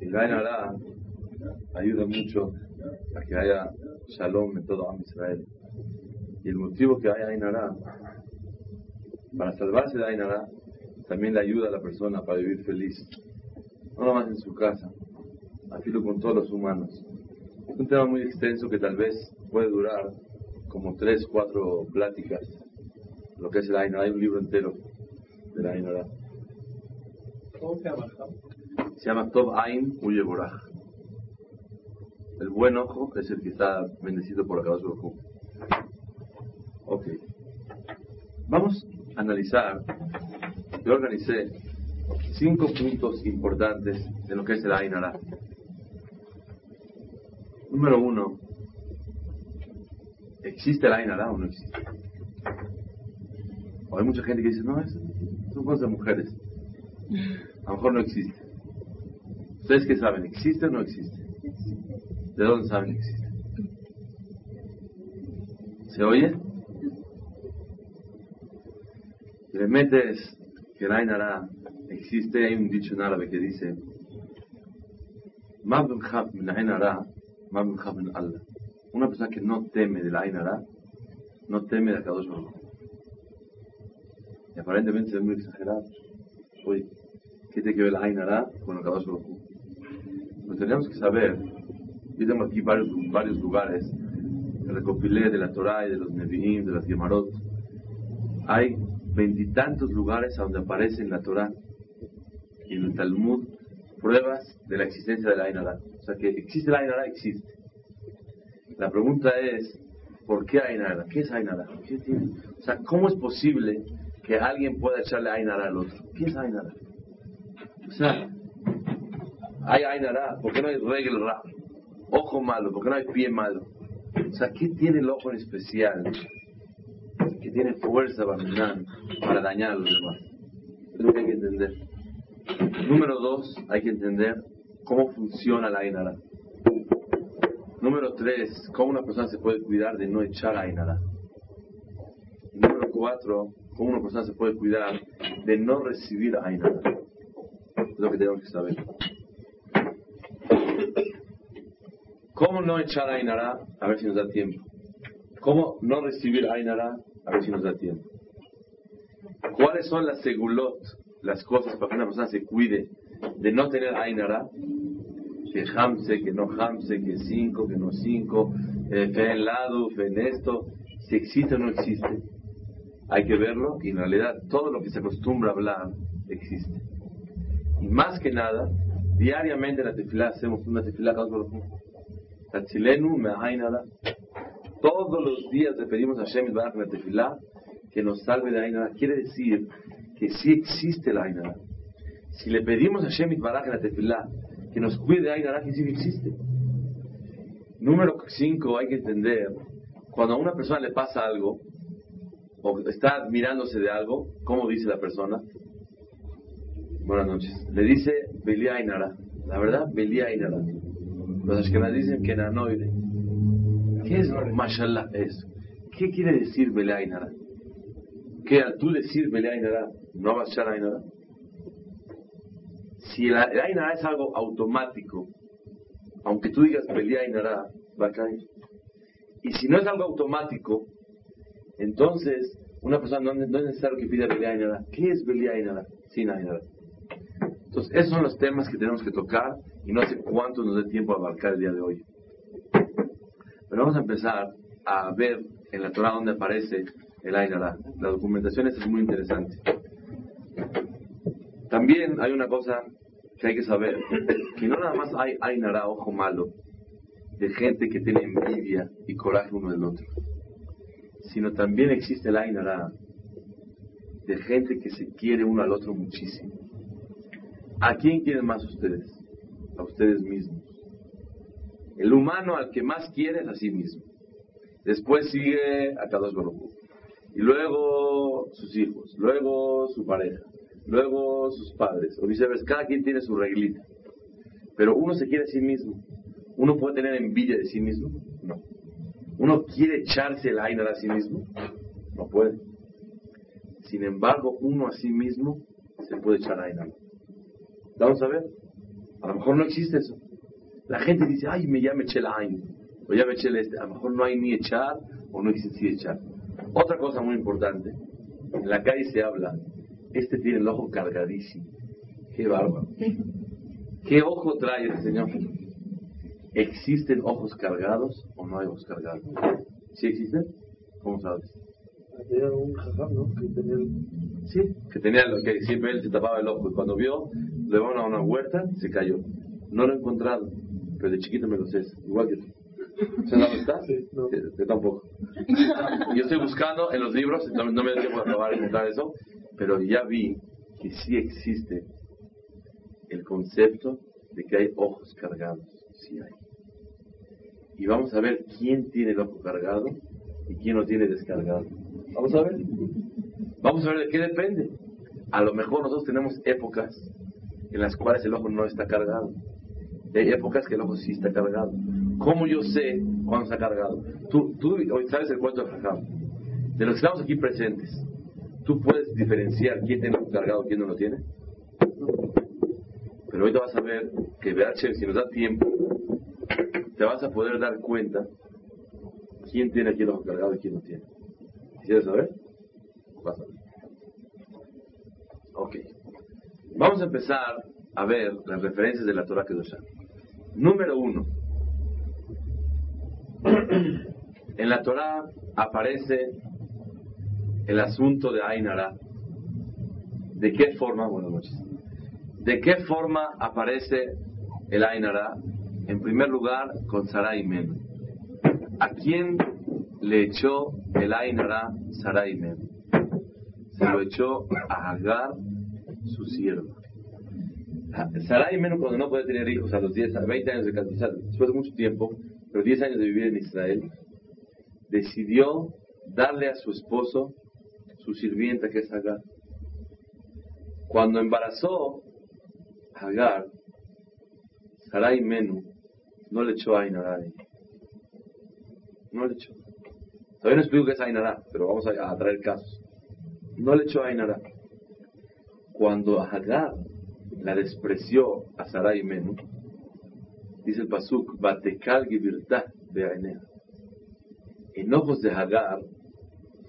El Ainara ayuda mucho a que haya shalom en todo Am Israel. Y el motivo que haya Ainara, para salvarse de Ainara, también le ayuda a la persona para vivir feliz. No nomás en su casa, afilo con todos los humanos. Es un tema muy extenso que tal vez puede durar como tres, cuatro pláticas. Lo que es el Ainara, hay un libro entero de la Ainara. ¿Cómo se llama? Se llama Tov Ain Uyeborah. El buen ojo es el que está bendecido por la Baruj Ok. Vamos a analizar. Yo organicé cinco puntos importantes de lo que es el Ainara. Número uno, ¿existe el Ainara o no existe? Hay mucha gente que dice, no, es, son cosas de mujeres. A lo mejor no existe. ¿Ustedes qué saben? ¿Existe o no existe? ¿De dónde saben que existe? ¿Se oye? Le metes que la Ainara existe, hay un dicho en árabe que dice una persona que no teme de la Ainara no teme de Akadosh Baruch y aparentemente ve muy exagerado oye ¿qué tiene que ver la Ainara con Akadosh Baruch pues tenemos que saber yo tengo aquí varios, varios lugares recopilé de la Torah y de los Nevi'im, de las Gemarot. Hay veintitantos lugares donde aparece en la Torah y en el Talmud pruebas de la existencia de la Ainara. O sea que existe la Ainara, existe. La pregunta es, ¿por qué Ainara? ¿Qué es Ainara? ¿Qué tiene? O sea, ¿cómo es posible que alguien pueda echarle Ainara al otro? ¿Qué es Ainara? O sea, hay Ainara, ¿por qué no hay regla ojo malo, porque no hay pie malo. O sea, ¿qué tiene el ojo en especial? Que tiene fuerza para dañar a los demás. Es lo que hay que entender. Número dos, hay que entender cómo funciona la Ainara. Número tres, cómo una persona se puede cuidar de no echar Ainara. Número cuatro, cómo una persona se puede cuidar de no recibir Ainara. Es lo que tenemos que saber. ¿Cómo no echar Ainara? A ver si nos da tiempo. ¿Cómo no recibir Ainara? A ver si nos da tiempo. ¿Cuáles son las segulot, las cosas para que una persona se cuide de no tener Ainara? Que hamse, que no hamse, que cinco, que no cinco, eh, fe en lado, fe en esto, si existe o no existe. Hay que verlo y en realidad todo lo que se acostumbra a hablar existe. Y más que nada, diariamente en la tefilá hacemos una tefilá todos los días le pedimos a Hashem que nos salve de Ainara. Quiere decir que sí existe la Ainara. Si le pedimos a Hashem Baraj la tefilá que nos cuide de Ainara, que sí existe. Número 5, hay que entender, cuando a una persona le pasa algo, o está admirándose de algo, ¿cómo dice la persona? Buenas noches. Le dice Belia Ainara. La verdad, Belia Ainara. Los que dicen que nanoide. ¿Qué es mashallah eso? ¿Qué quiere decir Beleainara? Que al tú decir Beleainara, no vas a Ainara. Si el Ainara es algo automático, aunque tú digas Beleainara, va a caer. Y si no es algo automático, entonces una persona no, es necesario que pida Beleainara. ¿Qué es Beleainara? Sin Ainara. Entonces, esos son los temas que tenemos que tocar y no sé cuánto nos dé tiempo a abarcar el día de hoy. Pero vamos a empezar a ver en la Torah donde aparece el Ainara. La documentación es muy interesante. También hay una cosa que hay que saber, que no nada más hay Ainara, ojo malo, de gente que tiene envidia y coraje uno del otro, sino también existe el Ainara de gente que se quiere uno al otro muchísimo. ¿A quién quieren más ustedes? a ustedes mismos. El humano al que más quiere es a sí mismo. Después sigue a Kadosh Baruj Y luego sus hijos, luego su pareja, luego sus padres, o viceversa. Cada quien tiene su reglita. Pero uno se quiere a sí mismo. ¿Uno puede tener envidia de sí mismo? No. ¿Uno quiere echarse el aire a sí mismo? No puede. Sin embargo, uno a sí mismo se puede echar aire. Vamos a ver. A lo mejor no existe eso. La gente dice, ay, me llame Chelain, o ya me eché este. A lo mejor no hay ni echar, o no existe si echar. Otra cosa muy importante, en la calle se habla, este tiene el ojo cargadísimo. Qué bárbaro. ¿Qué ojo trae el señor? ¿Existen ojos cargados o no hay ojos cargados? ¿Sí existen? ¿Cómo sabes? Había un jajam, ¿no? Que tenía el... Sí, que tenía lo que siempre él se tapaba el ojo y cuando vio, le van a una huerta, se cayó. No lo he encontrado, pero de chiquito me lo sé, igual que tú. ¿Sabes dónde está? Sí, no. Sí, Yo tampoco. Yo estoy buscando en los libros, no, no me da tiempo de de encontrar eso, pero ya vi que sí existe el concepto de que hay ojos cargados. Sí hay. Y vamos a ver quién tiene el ojo cargado y quién lo tiene descargado. Vamos a ver. Vamos a ver de qué depende. A lo mejor nosotros tenemos épocas en las cuales el ojo no está cargado. Hay épocas que el ojo sí está cargado. ¿Cómo yo sé cuándo está cargado? Tú, tú hoy sabes el cuento de Jajam. De los que estamos aquí presentes, ¿tú puedes diferenciar quién tiene el ojo cargado y quién no lo tiene? Pero ahorita vas a ver que VH, si nos da tiempo, te vas a poder dar cuenta quién tiene aquí el ojo cargado y quién no tiene. ¿Quieres saber? Vas a ver. Ok. Vamos a empezar a ver las referencias de la Torah Kedoshá. Número uno. En la Torah aparece el asunto de Ainara. ¿De qué forma? Buenas noches. ¿De qué forma aparece el Ainara? En primer lugar, con Sarai Men. ¿A quién le echó el Ainara Sarai Men? Se lo echó a Agar, su sierva. Sarai Men, cuando no puede tener hijos a los 10, a 20 años de casar, después de mucho tiempo, pero 10 años de vivir en Israel, decidió darle a su esposo su sirvienta que es Agar. Cuando embarazó a Agar, Sarai Menu no le echó a Ainara. No le echó. Todavía no explico qué es Ainara, pero vamos a, a traer casos. No le echó a Ainara. Cuando Agar la despreció a Sarai Menu, dice el Pasuk, Batekal Gibirtah Be'ainea. En ojos de Hagar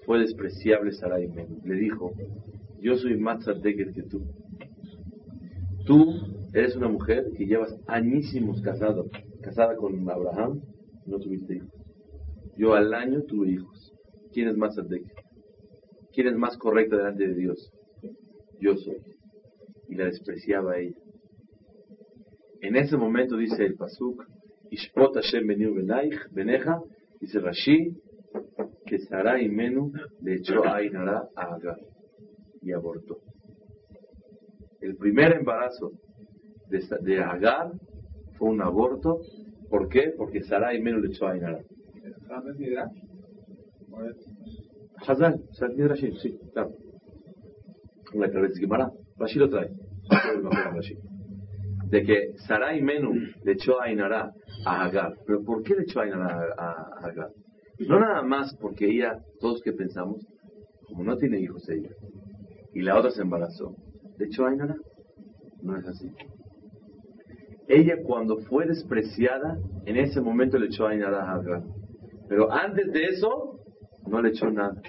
fue despreciable Sarai Menu. Le dijo, yo soy más tzadeket que tú. Tú eres una mujer que llevas añísimos casado, casada con Abraham, no tuviste hijos. Yo al año tuve hijos. ¿Quién es más tzadeket? ¿Quién es más correcta delante de Dios? Yo soy. Y la despreciaba a ella. En ese momento dice el Pasuk, Ishpot Hashem beniu benaich, beneja, dice Rashi, que Sarai Menu le echó a Ainara a Agar y abortó. El primer embarazo de, Agar fue un aborto. ¿Por qué? Porque Sarai Menu le echó a Ainara. ¿Jajam es Midrash? ¿O es- Hazal, Sal Rashi, sí, claro. La que dice Gemara, Rashi lo trae. De que Sarai Menu le echó a Ainara a Agar. ¿Pero por qué le echó a Ainara a, a Agar? No nada más porque ella, todos que pensamos, como no tiene hijos ella, y la otra se embarazó, le echó a Ainara. No es así. Ella cuando fue despreciada, en ese momento le echó a Ainara a Agar. Pero antes de eso, no le echó nada.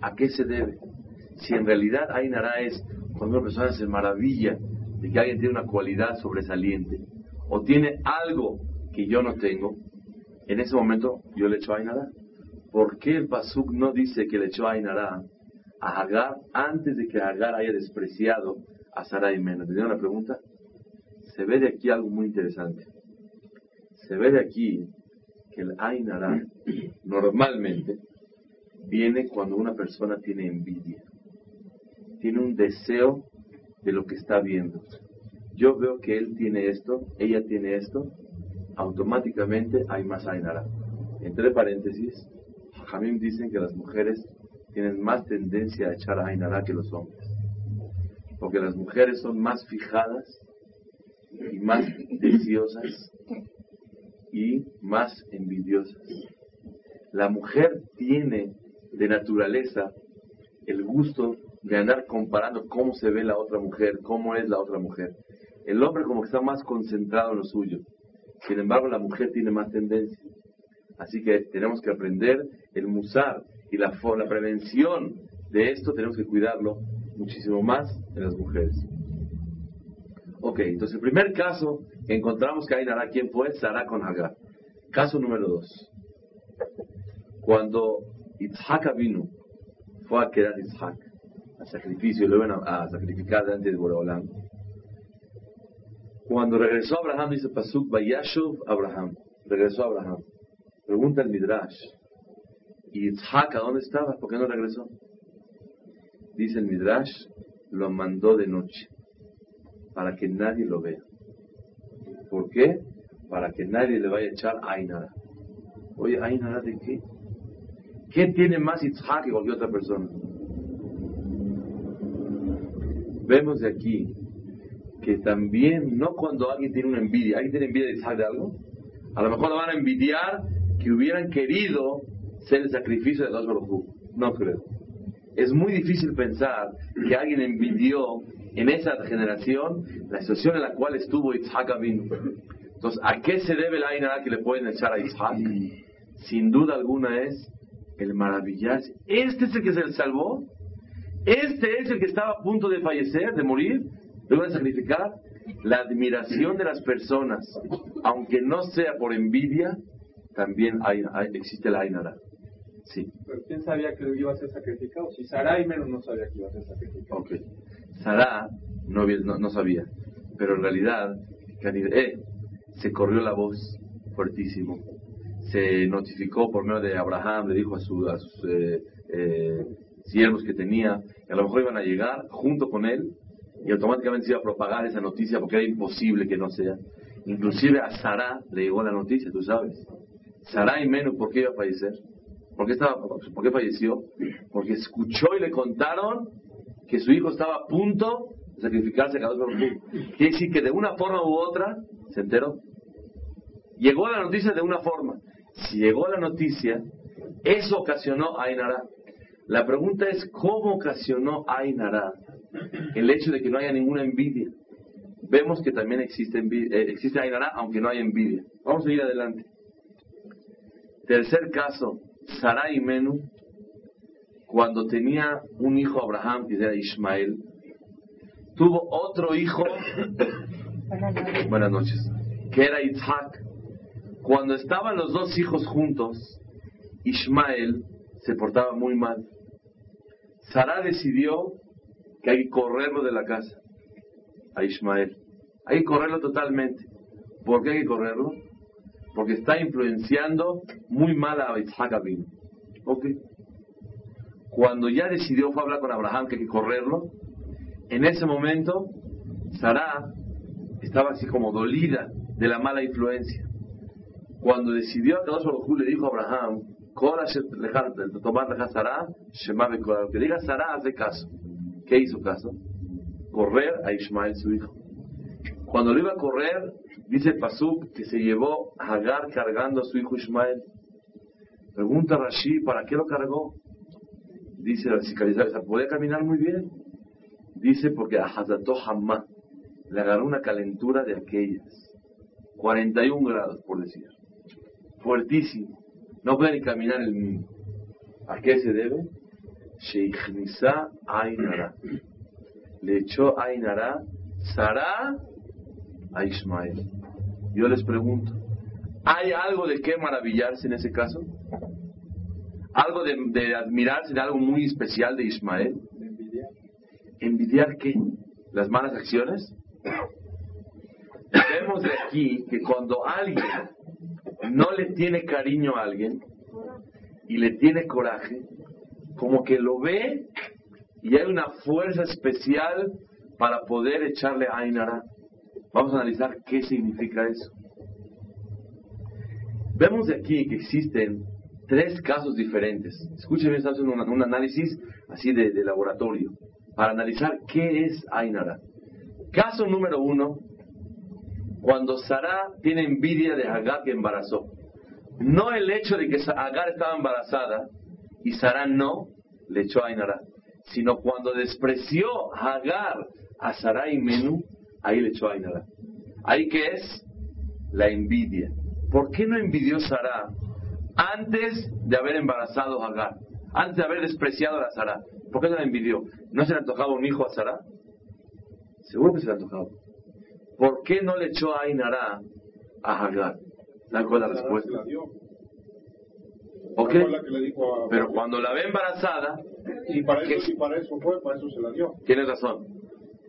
¿A qué se debe? Si en realidad Ainara es cuando una persona se maravilla de que alguien tiene una cualidad sobresaliente o tiene algo que yo no tengo, en ese momento yo le echo Ainara. ¿Por qué el Pasuk no dice que le echó Ainara a Hagar antes de que Hagar haya despreciado a Sarai Mena? ¿Entendieron la pregunta? Se ve de aquí algo muy interesante. Se ve de aquí que el Ainara normalmente viene cuando una persona tiene envidia, tiene un deseo de lo que está viendo. Yo veo que él tiene esto, ella tiene esto, automáticamente hay más Ainara. Entre paréntesis, Jamim dicen que las mujeres tienen más tendencia a echar Ainara que los hombres. Porque las mujeres son más fijadas y más deseosas y más envidiosas. La mujer tiene de naturaleza el gusto de andar comparando cómo se ve la otra mujer, cómo es la otra mujer. el hombre como que está más concentrado en lo suyo. Sin embargo, la mujer tiene más tendencia. Así que tenemos que aprender el musar y la, la prevención de esto, tenemos que cuidarlo muchísimo más en las mujeres. Ok, entonces el primer caso que encontramos que hay Nara, ¿quién fue? Sara con Hagar. Caso número dos. Cuando Itzhak vino, fue a quedar Itzhak, al sacrificio, lo iban a, sacrificar delante de Boreolam. Cuando regresó Abraham, dice Pasuk, Vayashuv Abraham. Regresó Abraham. Pregunta el Midrash. ¿Y Itzhak a dónde estaba? ¿Por qué no regresó? Dice el Midrash, lo mandó de noche para que nadie lo vea. ¿Por qué? Para que nadie le vaya a echar Ainara. Oye, ¿Ainara de qué? ¿Qué tiene más Itzhak que cualquier otra persona? Vemos de aquí que también, no cuando alguien tiene una envidia, ¿alguien tiene envidia de Itzhak de algo? A lo mejor lo van a envidiar que hubieran querido ser el sacrificio de dos No creo. Es muy difícil pensar que alguien envidió en esa generación la situación en la cual estuvo Isaac Abin. Entonces, ¿a qué se debe la Ainara que le pueden echar a Isaac? Sin duda alguna es el maravillarse. Este es el que se salvó. Este es el que estaba a punto de fallecer, de morir, luego de sacrificar. La admiración de las personas, aunque no sea por envidia, también hay, existe la Ainara. Sí. Pero ¿quién sabía que iba a ser sacrificado? Si Sarai menos no sabía que iba a ser sacrificado. Ok. Sarah no, no, sabía, pero en realidad eh, se corrió la voz fuertísimo. Se notificó por medio de Abraham, le dijo a, sus eh, eh, siervos que tenía, que a lo mejor iban a llegar junto con él y automáticamente se iba a propagar esa noticia porque era imposible que no sea. Inclusive a Sarah le llegó la noticia, tú sabes. Sarah y menos, ¿por qué iba a fallecer? ¿Por qué, estaba, ¿Por qué falleció? Porque escuchó y le contaron que su hijo estaba a punto de sacrificarse a cada uno. Quiere decir que de una forma u otra se enteró. Llegó la noticia de una forma. Si llegó la noticia, eso ocasionó a Ainara. La pregunta es, ¿cómo ocasionó Ainara el hecho de que no haya ninguna envidia? Vemos que también existe, envidia, eh, existe Ainara, aunque no hay envidia. Vamos a ir adelante. Tercer caso, Sarai y Menú cuando tenía un hijo Abraham, que era Ismael, tuvo otro hijo, buenas noches, que era Isaac. Cuando estaban los dos hijos juntos, Ismael se portaba muy mal. Sara decidió que hay que correrlo de la casa, a Ismael. Hay que correrlo totalmente. ¿Por qué hay que correrlo? Porque está influenciando muy mal a Isaac Abin. ¿Ok? cuando ya decidió fue hablar con Abraham que hay que correrlo, en ese momento Sara estaba así como dolida de la mala influencia. Cuando decidió a Kadosh le dijo a Abraham, que diga Sara hace caso. ¿Qué hizo caso? Correr a Ismael su hijo. Cuando lo iba a correr, dice Pasuk que se llevó a Hagar cargando a su hijo Ismael. Pregunta Rashi, ¿para qué lo cargó? Dice la cicatrizada, podía caminar muy bien. Dice porque a Hazato Hamma le agarró una calentura de aquellas. 41 grados, por decir. Fuertísimo. No puede ni caminar el mundo. ¿A qué se debe? Sheikhnisa Ainara. Le echó Ainara Sara a Ismael. Yo les pregunto, ¿hay algo de qué maravillarse en ese caso? algo de, de admirarse de algo muy especial de Ismael. ¿Envidiar? ¿Envidiar qué? ¿Las malas acciones? Vemos de aquí que cuando alguien no le tiene cariño a alguien y le tiene coraje, como que lo ve y hay una fuerza especial para poder echarle a Ainara. Vamos a analizar qué significa eso. Vemos de aquí que existen tres casos diferentes. Escúchenme, estamos haciendo un, análisis así de, laboratorio para analizar qué es Ainara. Caso número uno, cuando Sara tiene envidia de Agar que embarazó. No el hecho de que Agar estaba embarazada y Sara no le echó a Ainara, sino cuando despreció Agar a Sara y Menú, ahí le echó Ainara. ¿Ahí qué es? La envidia. ¿Por qué no envidió Sara antes de haber embarazado a Agar? Antes de haber despreciado a Sara. ¿Por qué no la envidió? ¿No se le antojaba un hijo a Sara? Seguro que se le antojaba. ¿Por qué no le echó a Ainara a Hagar? ¿Saben cuál es la respuesta? ¿Ok? Pero cuando la ve embarazada... Y para, eso, y para eso fue, para eso se la dio. Tienes razón.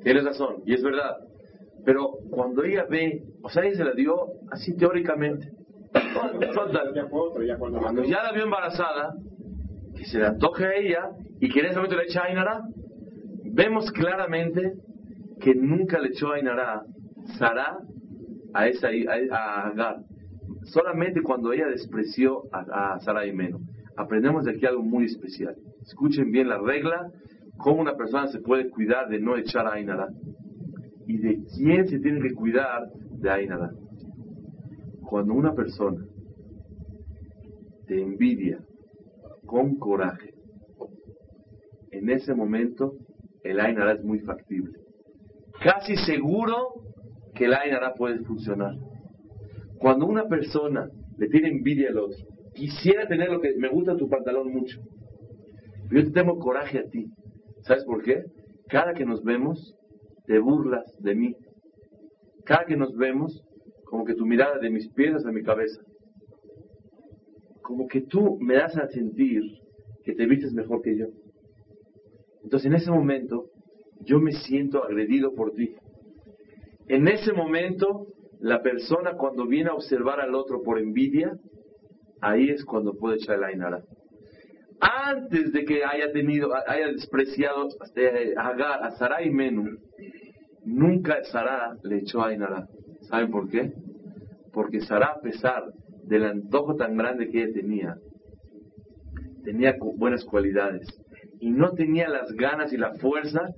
Tienes razón. Y es verdad. Pero cuando ella ve, o sea, ella se la dio así teóricamente. Cuando ya la vio embarazada, que se le antoje a ella y que en ese momento le echa a Ainara, vemos claramente que nunca le echó a Ainara Sara a, esa, a, Agar. Solamente cuando ella despreció a, a Sara y Meno. Aprendemos de aquí algo muy especial. Escuchen bien la regla, cómo una persona se puede cuidar de no echar a Ainara. ¿Y de quién se tiene que cuidar de Ainara? Cuando una persona te envidia con coraje, en ese momento el Ainara es muy factible. Casi seguro que el Ainara puede funcionar. Cuando una persona le tiene envidia al otro, quisiera tener lo que me gusta tu pantalón mucho, yo te tengo coraje a ti. ¿Sabes por qué? Cada que nos vemos, te burlas de mí. Cada que nos vemos, como que tu mirada de mis pies hasta mi cabeza. Como que tú me das a sentir que te vistes mejor que yo. Entonces en ese momento yo me siento agredido por ti. En ese momento la persona cuando viene a observar al otro por envidia, ahí es cuando puede echar la inara. Antes de que haya tenido, haya despreciado a Agar, a Sarai Menú, nunca Sara le echó a Inara. ¿Saben por qué? Porque Sara, a pesar del antojo tan grande que ella tenía, tenía buenas cualidades y no tenía las ganas y la fuerza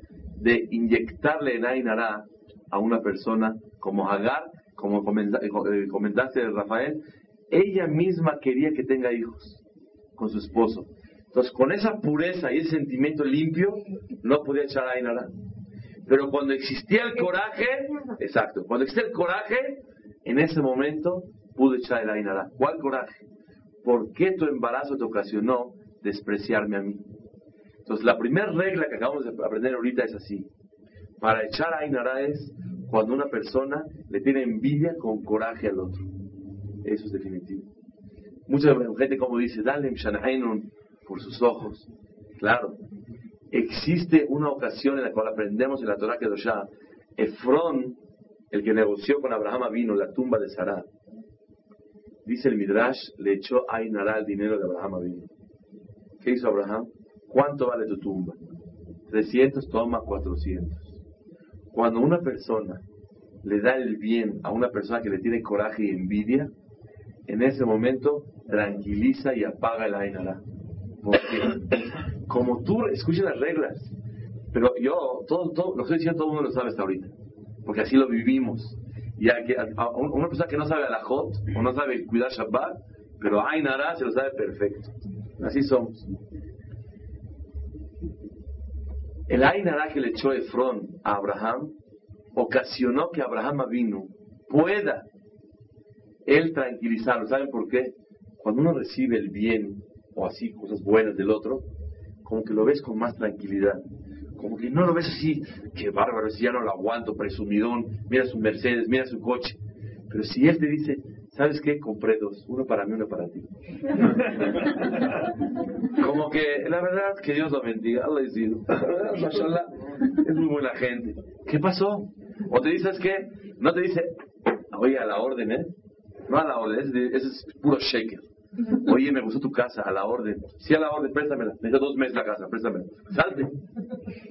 de inyectarle en Ainara a una persona como Hagar, como eh, eh, comentaste Rafael, ella misma quería que tenga hijos con su esposo. Entonces, con esa pureza y ese sentimiento limpio, no podía echar a Ainara. Pero cuando existía el coraje, exacto, cuando existía el coraje, en ese momento pudo echar el Ainara. ¿Cuál coraje? ¿Por qué tu embarazo te ocasionó despreciarme a mí? Entonces, la primera regla que acabamos de aprender ahorita es así. Para echar Ainara es cuando una persona le tiene envidia con coraje al otro. Eso es definitivo. Mucha gente como dice, dale por sus ojos. Claro, existe una ocasión en la cual aprendemos en la Torah que ya Efrón, el que negoció con Abraham vino la tumba de Sarah, dice el Midrash, le echó a Ainara el dinero de Abraham vino. ¿Qué hizo Abraham? ¿Cuánto vale tu tumba? 300, toma 400. Cuando una persona le da el bien a una persona que le tiene coraje y envidia, en ese momento tranquiliza y apaga el Ainara. Porque como tú, escucha las reglas, pero yo, todo, todo, lo estoy diciendo, todo el mundo lo sabe hasta ahorita, porque así lo vivimos. Y a, una persona que no sabe Alajot, o no sabe cuidar Shabbat, pero Ainara se lo sabe perfecto. Así somos. El Ainara que le echó Efrón a Abraham ocasionó que Abraham vino pueda él tranquilizarlo. ¿Saben por qué? Cuando uno recibe el bien o así cosas buenas del otro, como que lo ves con más tranquilidad. Como que no lo ves así, qué bárbaro, si ya no lo aguanto, presumidón, mira su Mercedes, mira su coche. Pero si él te dice, ¿sabes qué? Compré dos, uno para mí, uno para ti. como que, la verdad, que Dios lo bendiga, Allah es es muy buena gente. ¿Qué pasó? O te dices que, no te dice, oye, a la orden, ¿eh? No a la orden, ese es puro shaker. Oye, me gustó tu casa, a la orden. Sí, a la orden, préstamela. Me dos meses la casa, préstamela. Salte.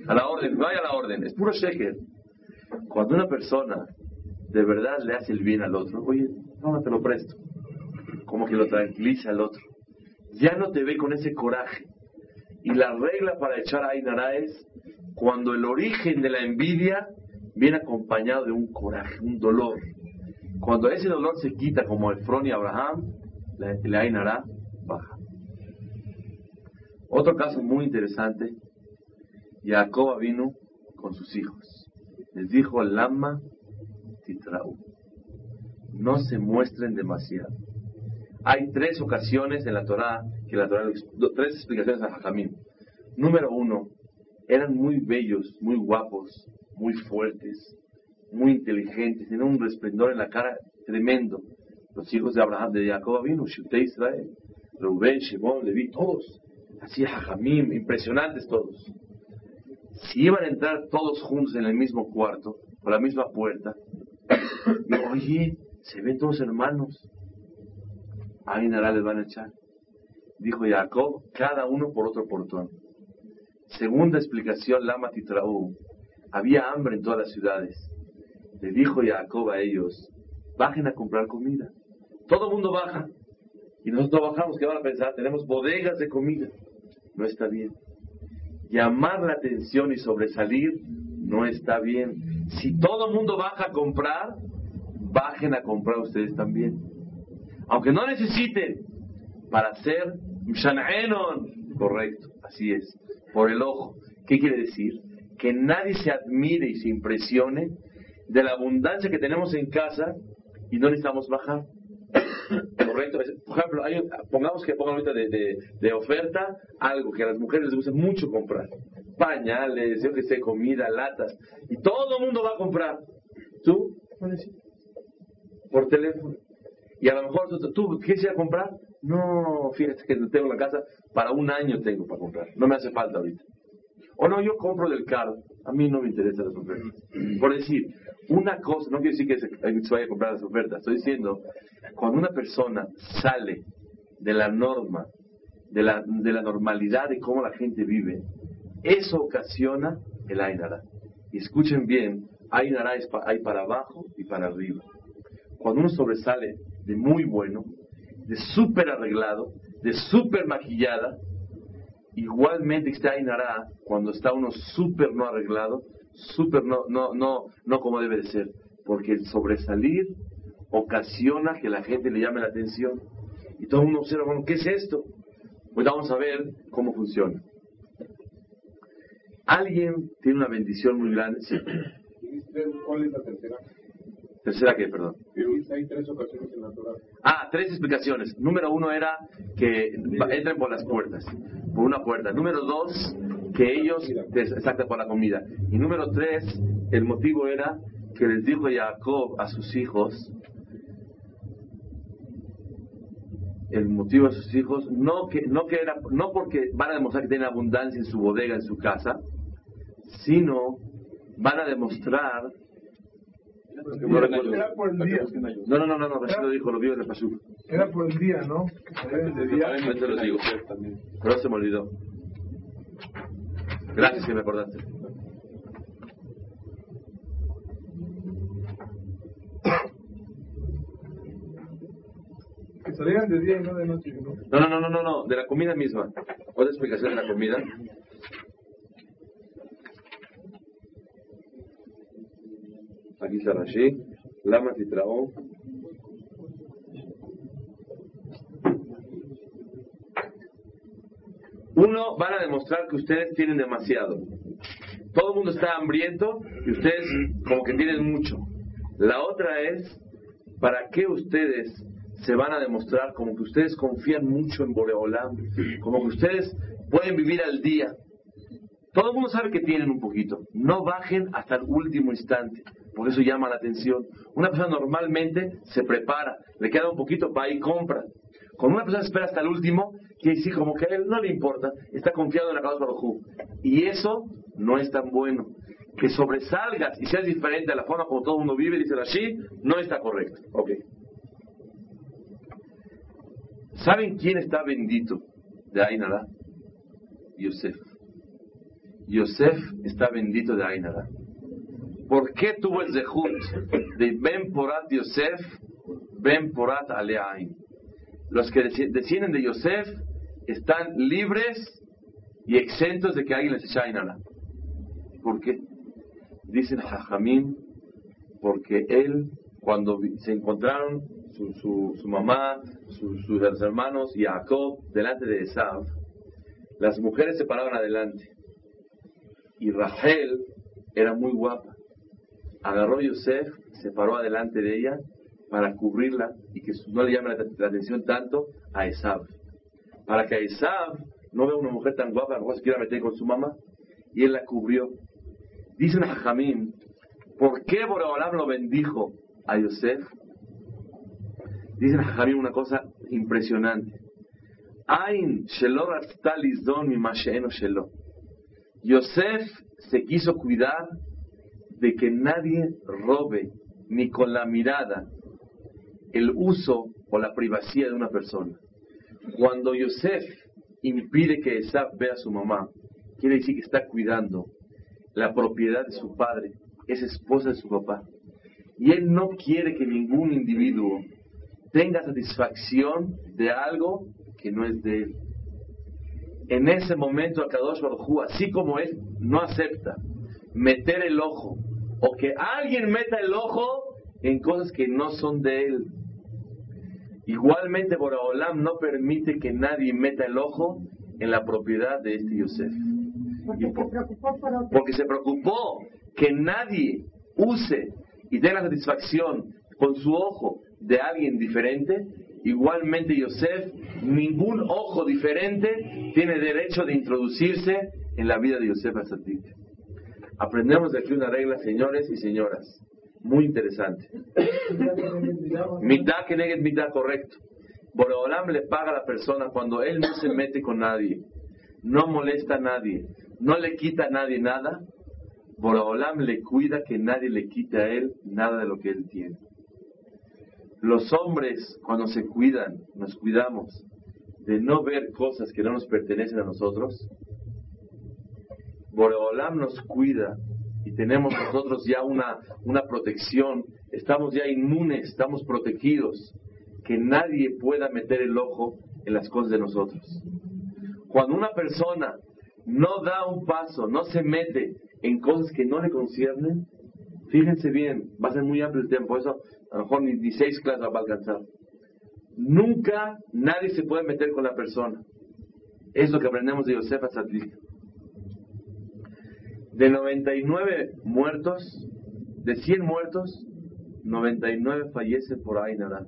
A la orden, vaya a la orden. Es puro sheker. Cuando una persona de verdad le hace el bien al otro, oye, no, te lo presto. Como que lo tranquiliza al otro. Ya no te ve con ese coraje. Y la regla para echar a Ainara es cuando el origen de la envidia viene acompañado de un coraje, un dolor. Cuando ese dolor se quita, como Efron y Abraham, la, Ainara baja. Otro caso muy interesante, Jacob vino con sus hijos. Les dijo Lama Titrau. No se muestren demasiado. Hay tres ocasiones en la Torah que la Torah, tres explicaciones a Jajamín. Número uno, eran muy bellos, muy guapos, muy fuertes, muy inteligentes, tenían un resplendor en la cara tremendo. Los hijos de Abraham, de Jacob vino, Shute Israel, Reuben, Shimon, Levi, todos. Así Jajamín, impresionantes todos. Si iban a entrar todos juntos en el mismo cuarto, por la misma puerta, oye, se ven todos hermanos. Ahí nada les van a echar. Dijo Jacob, cada uno por otro portón. Segunda explicación, Lama Titraú. Había hambre en todas las ciudades. Le dijo Jacob a ellos, bajen a comprar comida. Todo el mundo baja. Y nosotros bajamos, ¿qué van a pensar? Tenemos bodegas de comida. No está bien. Llamar la atención y sobresalir no está bien. Si todo el mundo baja a comprar, bajen a comprar ustedes también. Aunque no necesiten, para ser Mshanaenon, correcto, así es por el ojo. ¿Qué quiere decir? Que nadie se admire y se impresione de la abundancia que tenemos en casa y no necesitamos bajar. Correcto. Por ejemplo, pongamos que pongan ahorita de, oferta algo que a las mujeres les gusta mucho comprar. Pañales, yo que sé, comida, latas. Y todo el mundo va a comprar. ¿Tú? Por teléfono. Y a lo mejor tú, quieres ir a comprar. No, fíjate que tengo la casa, para un año tengo para comprar. No me hace falta ahorita. O no, yo compro del caro. A mí no me interesan las ofertas. Por decir, una cosa, no quiero decir que se, vaya a comprar las ofertas. Estoy diciendo, cuando una persona sale de la norma, de la, de la normalidad de cómo la gente vive, eso ocasiona el Ainara. Y escuchen bien, Ainara hay para abajo y para arriba. Cuando uno sobresale de muy bueno, de súper arreglado, de súper maquillada, igualmente está Ainara cuando está uno súper no arreglado, súper no, no, no, no como debe de ser, porque el sobresalir ocasiona que la gente le llame la atención y todo el mundo observa, bueno, ¿qué es esto? Pues vamos a ver cómo funciona. Alguien tiene una bendición muy grande. ¿Cuál es la tercera? Tercera que, perdón. Hay tres ocasiones en la Ah, tres explicaciones. Número uno era que entren por las puertas, por una puerta. Número dos, que ellos exacto por la comida. Y número tres, el motivo era que les dijo Jacob a sus hijos, el motivo de sus hijos, no que, no que era, no porque van a demostrar que tienen abundancia en su bodega, en su casa, sino van a demostrar era por el día. No, no, no, no, no, lo dijo, lo vio en el Pasuk. Era por el día, ¿no? De día. te lo digo. Pero se me olvidó. Gracias que me acordaste. Que salieran de día y no de noche, ¿no? No, no, no, no, no, de la comida misma. Otra explicación de la comida. Está Rashi. Lama Titraó. Uno, van a demostrar que ustedes tienen demasiado. Todo el mundo está hambriento y ustedes como que tienen mucho. La otra es, ¿para qué ustedes se van a demostrar como que ustedes confían mucho en Boreolam? Como que ustedes pueden vivir al día. Todo el mundo sabe que tienen un poquito. No bajen hasta el último instante, porque eso llama la atención. Una persona normalmente se prepara, le queda un poquito ir y compra. Cuando una persona espera hasta el último, quiere decir como que a él no le importa, está confiado en la causa Baruj Y eso no es tan bueno. Que sobresalgas y seas diferente a la forma como todo el mundo vive, dice así, no está correcto. Ok. ¿Saben quién está bendito de Ainara? Yosef. Yosef está bendito de Ainara. ¿Por qué tuvo el zehut de Ben Porat Yosef, Ben Porat Aleain? Los que descienden de Yosef están libres y exentos de que alguien les eche Ainara. ¿Por qué? Dicen Jajamín, porque él, cuando se encontraron su, su, mamá, sus hermanos y Jacob delante de Esav, las mujeres se paraban adelante y Rachel era muy guapa. Agarró a Yosef, se paró adelante de ella para cubrirla y que no le llame la, atención tanto a Esab. Para que Esab no vea una mujer tan guapa, no se quiera meter con su mamá. Y él la cubrió. Dice a Jamín, ¿por qué Boreolam lo bendijo a Yosef? Dice a Jamín una cosa impresionante. Ain. Yosef se quiso cuidar de que nadie robe ni con la mirada el uso o la privacidad de una persona. Cuando Yosef impide que Esab vea a su mamá, quiere decir que está cuidando la propiedad de su padre, es esposa de su papá. Y él no quiere que ningún individuo tenga satisfacción de algo que no es de él. En ese momento, Akadosh Baruj así como él no acepta meter el ojo o que alguien meta el ojo en cosas que no son de él, Igualmente Boraholam no permite que nadie meta el ojo en la propiedad de este Yosef. Porque, se preocupó por porque se preocupó que nadie use y tenga satisfacción con su ojo de alguien diferente. Igualmente Yosef, ningún ojo diferente tiene derecho de introducirse en la vida de Yosef Azatit. Aprendemos de aquí una regla, señores y señoras muy interesante. mitad que negue mitad correcto. Le paga a la persona cuando él no se mete con nadie, no molesta a nadie, no le quita a nadie nada. Boreolam le cuida que nadie le quite a él nada de lo que él tiene. Los hombres, cuando se cuidan, nos cuidamos de no ver cosas que no nos pertenecen a nosotros. Boreolam nos cuida y tenemos nosotros ya una, una protección, estamos ya inmunes, estamos protegidos, que nadie pueda meter el ojo en las cosas de nosotros. Cuando una persona no da un paso, no se mete en cosas que no le conciernen, fíjense bien, va a ser muy amplio el tiempo, eso a lo mejor ni, seis clases va a alcanzar. Nunca nadie se puede meter con la persona. Es lo que aprendemos de Yosef Atzadik. De 99 muertos, de 100 muertos, 99 fallecen por Ainara.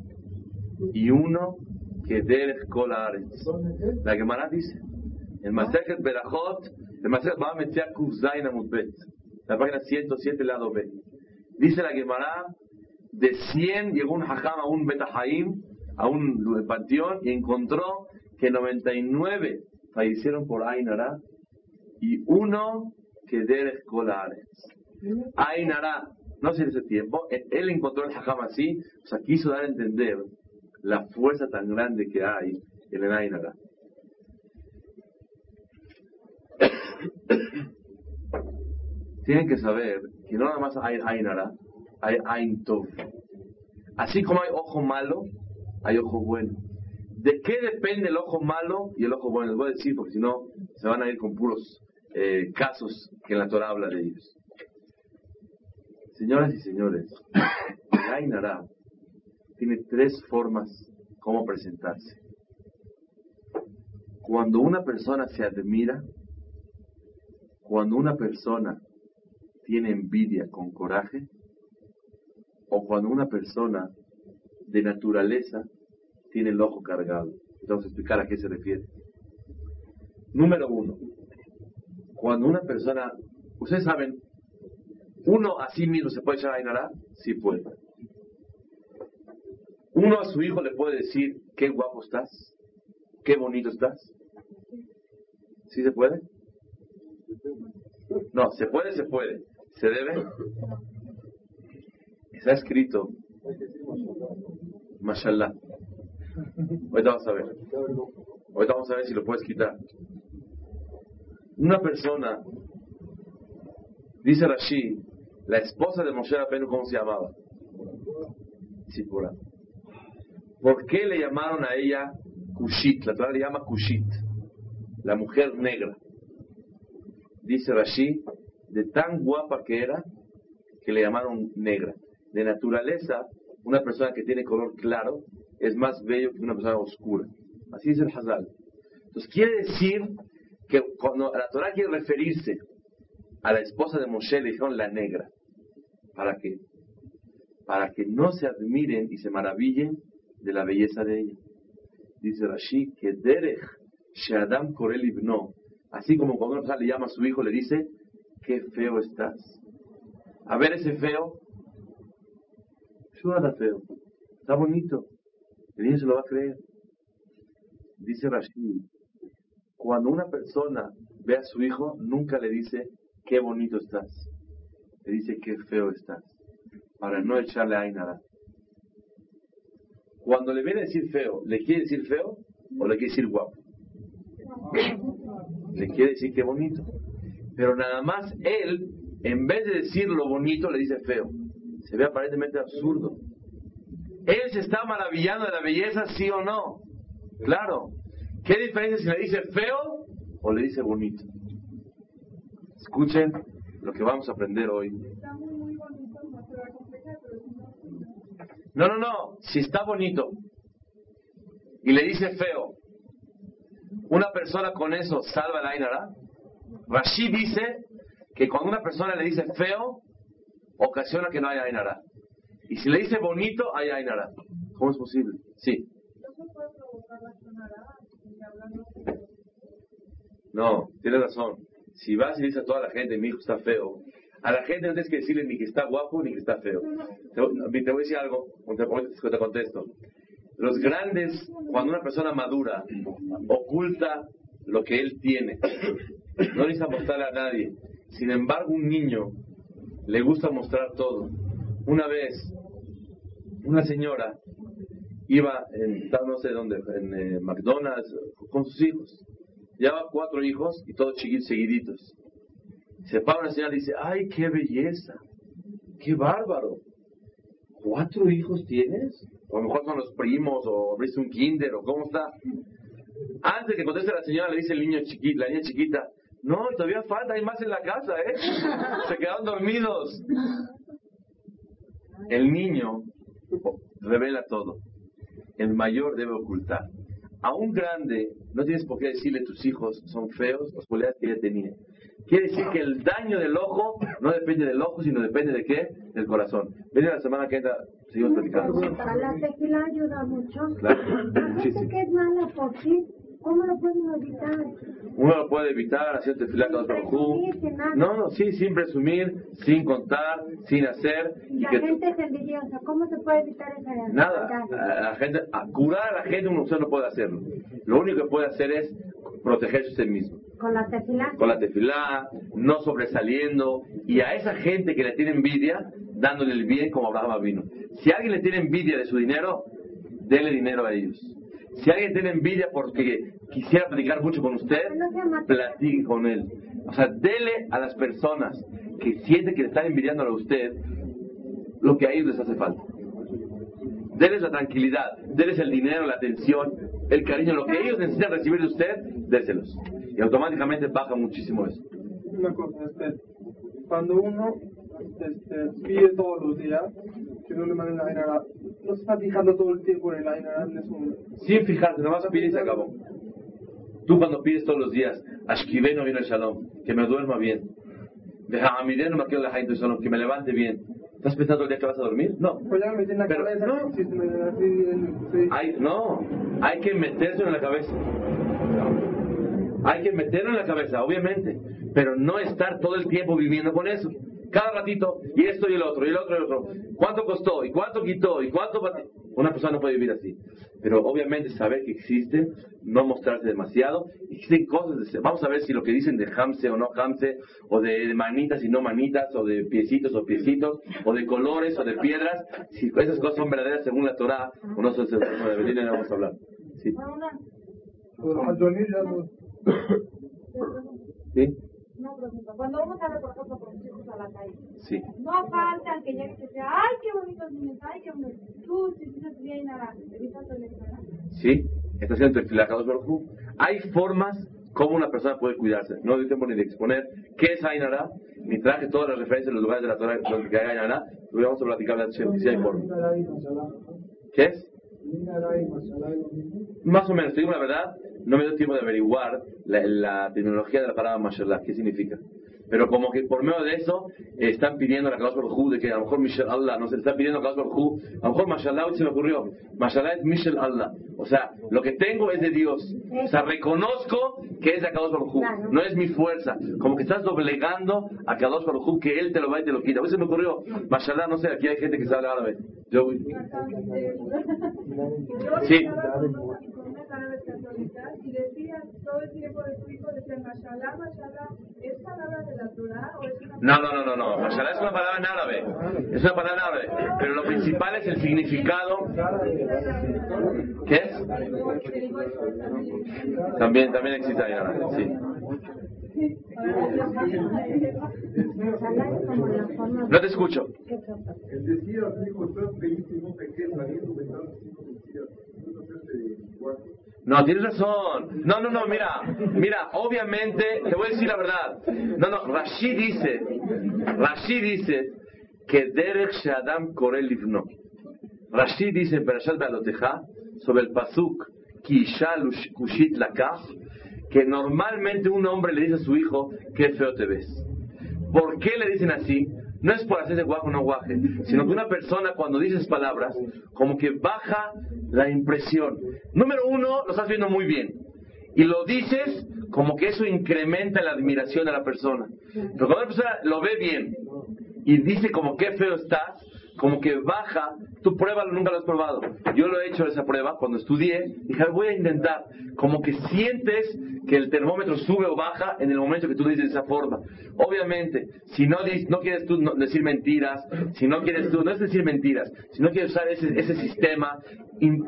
Y uno que Derech Kolares. La Gemara dice, en Maseket Berajot, el Maseket va a meter Kuzzain Amutbet, la página 107, lado B. Dice la Gemara, de 100 llegó un Hajam a un Betahaim, a un panteón, y encontró que 99 fallecieron por Ainara y uno que Derech Ainara, no sé en ese tiempo, él encontró el hajam así, o sea, quiso dar a entender la fuerza tan grande que hay en el Ainara. Tienen que saber que no nada más hay Ainara, hay Ain Así como hay ojo malo, hay ojo bueno. ¿De qué depende el ojo malo y el ojo bueno? Les voy a decir porque si no se van a ir con puros eh, casos que la Torah habla de ellos. Señoras y señores, Ainara tiene tres formas como presentarse. Cuando una persona se admira, cuando una persona tiene envidia con coraje, o cuando una persona de naturaleza tiene el ojo cargado. Vamos a explicar a qué se refiere. Número uno, cuando una persona, ustedes saben, uno a sí mismo se puede echar a Ainara, sí puede. Uno a su hijo le puede decir, qué guapo estás, qué bonito estás. ¿Sí se puede? No, se puede, se puede. ¿Se debe? Está escrito, mashallah. Ahorita vamos a ver. Ahorita vamos a ver si lo puedes quitar. Una persona, dice Rashi, la esposa de Moshe Rabbeinu, ¿cómo se llamaba? Sipura. ¿Por qué le llamaron a ella Kushit? La Torah le llama Kushit, la mujer negra. Dice Rashi, de tan guapa que era, que le llamaron negra. De naturaleza, una persona que tiene color claro es más bello que una persona oscura. Así dice el Hazal. Entonces quiere decir que cuando la Torah quiere referirse a la esposa de Moshe, le dijeron la negra. ¿Para qué? Para que no se admiren y se maravillen de la belleza de ella. Dice Rashi que Derech Shadam Korel Ibno, así como cuando una le llama a su hijo, le dice, qué feo estás. A ver ese feo, nada feo, está bonito, el niño se lo va a creer. Dice Rashid, cuando una persona ve a su hijo, nunca le dice, qué bonito estás. Le dice, qué feo estás. Para no echarle a nada. Cuando le viene a decir feo, ¿le quiere decir feo o le quiere decir guapo? Le quiere decir qué bonito. Pero nada más él, en vez de decir lo bonito, le dice feo. Se ve aparentemente absurdo. Él se está maravillando de la belleza, sí o no. Claro. ¿Qué diferencia si le dice feo o le dice bonito? Escuchen lo que vamos a aprender hoy. No, no, no. Si está bonito y le dice feo, una persona con eso salva la Ainara. Rashi dice que cuando una persona le dice feo, ocasiona que no haya Ainara. Y si le dice bonito, hay Ainara. ¿Cómo es posible? Sí. No, tienes razón. Si vas y dices a toda la gente, mi hijo está feo, a la gente no tienes que decirle ni que está guapo ni que está feo. Te, te voy a decir algo, te, te contesto. Los grandes, cuando una persona madura, oculta lo que él tiene. No necesita mostrarle a nadie. Sin embargo, un niño le gusta mostrar todo. Una vez, una señora iba en, no sé dónde, en eh, McDonald's con sus hijos. Llevaba cuatro hijos y todos chiquitos, seguiditos. Se para una señora y dice, ¡ay, qué belleza! ¡Qué bárbaro! ¿Cuatro hijos tienes? O a lo mejor son los primos, o abriste un kinder, o cómo está. Antes de que conteste la señora, le dice el niño chiquito, la niña chiquita, no, todavía falta, hay más en la casa, ¿eh? Se quedaron dormidos. El niño revela todo. El mayor debe ocultar. A un grande, no tienes por qué decirle tus hijos son feos, las cualidades que ella tenía. Quiere decir que el daño del ojo no depende del ojo, sino depende de qué? Del corazón. Viene la semana que entra, seguimos platicando. La tequila ayuda mucho. Claro. La gente que es mala por sí, ¿cómo lo pueden evitar? Uno lo puede evitar haciendo tefilá con otro. No, no, sí, sin presumir, sin contar, sin hacer. Y La que gente es envidiosa, ¿cómo se puede evitar esa Nada, a la gente, a curar a la gente uno usted no puede hacerlo. Lo único que puede hacer es protegerse usted mismo. Con la tequila. Con la tefilá, no sobresaliendo, y a esa gente que le tiene envidia, dándole el bien como Abraham vino. Si alguien le tiene envidia de su dinero, dele dinero a ellos. Si alguien tiene envidia porque quisiera platicar mucho con usted, platique con él. O sea, dele a las personas que sienten que le están envidiando a usted lo que a ellos les hace falta. Deles la tranquilidad, deles el dinero, la atención, el cariño, lo que ellos necesitan recibir de usted, déselos. Y automáticamente baja muchísimo eso. Una cosa, este, cuando uno este, pide todos los días, que no le manden la Ainara, no se está fijando todo el tiempo en el Ainara, es un... Sin fijarte, nomás pide y se acabó. Tú cuando pides todos los días, Ashkiveno viene el Shalom, que me duerma bien. Vejahamideno me quedo la Shalom, que me levante bien. ¿Estás pensando el día que vas a dormir? No. Pues ya me metí en la Pero, cabeza no. así, en- sí. Hay, no, hay que meterse en la cabeza. Hay que meterlo en la cabeza, obviamente, pero no estar todo el tiempo viviendo con eso. Cada ratito, y esto y el otro, y el otro y el otro. ¿Cuánto costó? ¿Y cuánto quitó? ¿Y cuánto? Una persona no puede vivir así. Pero obviamente saber que existe, no mostrarse demasiado. Existen cosas, de- vamos a ver si lo que dicen de hamse o no hamse, o de, de manitas y no manitas, o de piecitos o piecitos, o de colores o de piedras, si esas cosas son verdaderas según la Torah, o no son según la no vamos a hablar. Sí. Pues, ¿Sí? Una pregunta. Cuando uno sale, por ejemplo, con los hijos a la calle, Sí. no falta el que llegue y que sea, ay, qué bonitos niños, ay, qué bonitos. Tú, si dices bien, nada, evitas el ¿verdad? ¿Sí? Está haciendo Kadosh Baruj. Hay formas como una persona puede cuidarse. No doy tiempo ni de exponer qué es Ainara, ni traje todas las referencias de los lugares de la Torah donde que hay Ainara. Lo vamos a platicar de Hashem, si hay forma. ¿Qué es? Más o menos, te digo la verdad, no me dio tiempo de averiguar la, la terminología de la palabra mashallah, qué significa. Pero como que por medio de eso eh, están pidiendo a la Kadosh Baruj de que a lo mejor Michel Allah, no se le está pidiendo a Baruj Hu, a lo mejor Mashallah hoy se me ocurrió, Mashallah es Michel Allah. O sea, lo que tengo es de Dios. O sea, reconozco que es de Kadosh Baruj Claro. no es mi fuerza. Como que estás doblegando a Kadosh Baruj que Él te lo va y te lo quita. A veces me ocurrió, Mashallah, no sé, aquí hay gente que sabe árabe. Sí. Y decían todo el tiempo de su hijo, decían, mashallah, ¿es palabra de la Torah o es una No, no, no, no. Mashallah es una palabra en árabe. Es una palabra en árabe. Pero lo principal es el significado. ¿Qué es? También, también existe en árabe, sí. No te escucho. no tienes razón. No, no, no, mira, mira, obviamente, te voy a decir la verdad. No, no, Rashi dice, Rashi dice que Derek Shadam Korel Livno. Rashi dice en Perashat Baloteja sobre el Pasuk Lush- Kushit Lakach que normalmente un hombre le dice a su hijo qué feo te ves. ¿Por qué le dicen así? No es por hacerse guaje o no guaje, sino que una persona cuando dices palabras, como que baja la impresión. Número uno, lo estás viendo muy bien. Y lo dices como que eso incrementa la admiración de la persona. Pero cuando una persona lo ve bien y dice como qué feo estás, como que baja, tú pruébalo, nunca lo has probado. Yo lo he hecho esa prueba cuando estudié, dije, voy a intentar. Como que sientes que el termómetro sube o baja en el momento que tú dices de esa forma. Obviamente, si no, no quieres tú decir mentiras, si no quieres tú, no es decir mentiras, si no quieres usar ese, ese sistema,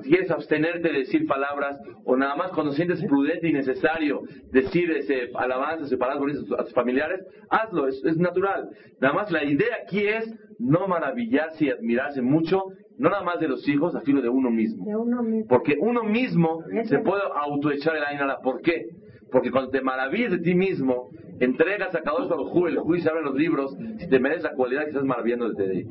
quieres abstenerte de decir palabras, o nada más cuando sientes prudente y necesario decir ese, alabanzas y palabras bonitas a tus- a tus familiares, hazlo, es, es natural. Nada más la idea aquí es no maravillarse y admirarse mucho, no nada más de los hijos, a filo de uno mismo. de uno mismo. Porque uno mismo se puede autoechar el ainara. ¿Por qué? Porque cuando te maravillas de ti mismo, entregas a Kadosh Baruj el juicio abre los libros, si te mereces la cualidad que estás maravillando de ti.